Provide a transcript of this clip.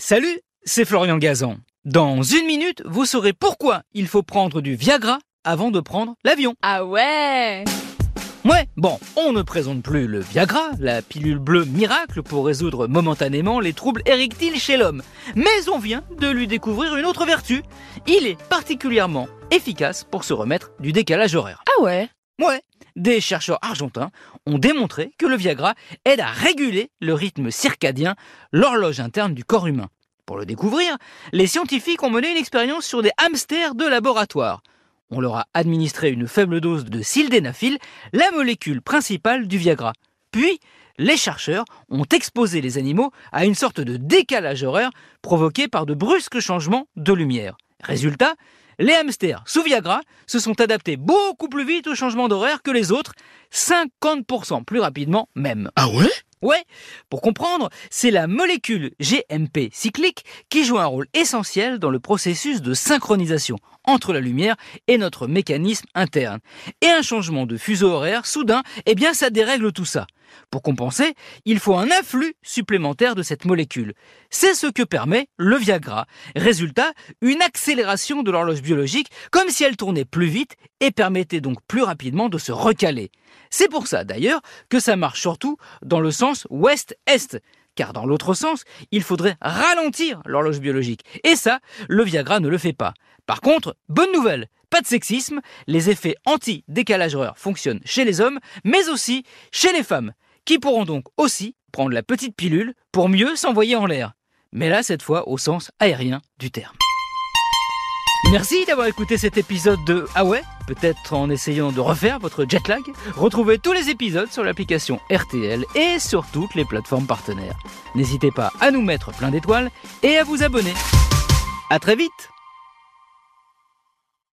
Salut, c'est Florian Gazan. Dans une minute, vous saurez pourquoi il faut prendre du Viagra avant de prendre l'avion. Ah ouais Ouais, bon, on ne présente plus le Viagra, la pilule bleue miracle pour résoudre momentanément les troubles érectiles chez l'homme. Mais on vient de lui découvrir une autre vertu. Il est particulièrement efficace pour se remettre du décalage horaire. Ah ouais Ouais, des chercheurs argentins ont démontré que le Viagra aide à réguler le rythme circadien, l'horloge interne du corps humain. Pour le découvrir, les scientifiques ont mené une expérience sur des hamsters de laboratoire. On leur a administré une faible dose de sildenafil, la molécule principale du Viagra. Puis, les chercheurs ont exposé les animaux à une sorte de décalage horaire provoqué par de brusques changements de lumière. Résultat, les hamsters sous Viagra se sont adaptés beaucoup plus vite au changement d'horaire que les autres, 50% plus rapidement même. Ah ouais? Ouais, pour comprendre, c'est la molécule GMP cyclique qui joue un rôle essentiel dans le processus de synchronisation entre la lumière et notre mécanisme interne. Et un changement de fuseau horaire soudain, eh bien ça dérègle tout ça. Pour compenser, il faut un afflux supplémentaire de cette molécule. C'est ce que permet le Viagra. Résultat, une accélération de l'horloge biologique, comme si elle tournait plus vite et permettait donc plus rapidement de se recaler. C'est pour ça d'ailleurs que ça marche surtout dans le sens ouest-est. Car dans l'autre sens, il faudrait ralentir l'horloge biologique. Et ça, le Viagra ne le fait pas. Par contre, bonne nouvelle, pas de sexisme, les effets anti-décalage horaire fonctionnent chez les hommes, mais aussi chez les femmes, qui pourront donc aussi prendre la petite pilule pour mieux s'envoyer en l'air. Mais là, cette fois, au sens aérien du terme. Merci d'avoir écouté cet épisode de Ah ouais? Peut-être en essayant de refaire votre jet lag. Retrouvez tous les épisodes sur l'application RTL et sur toutes les plateformes partenaires. N'hésitez pas à nous mettre plein d'étoiles et à vous abonner. À très vite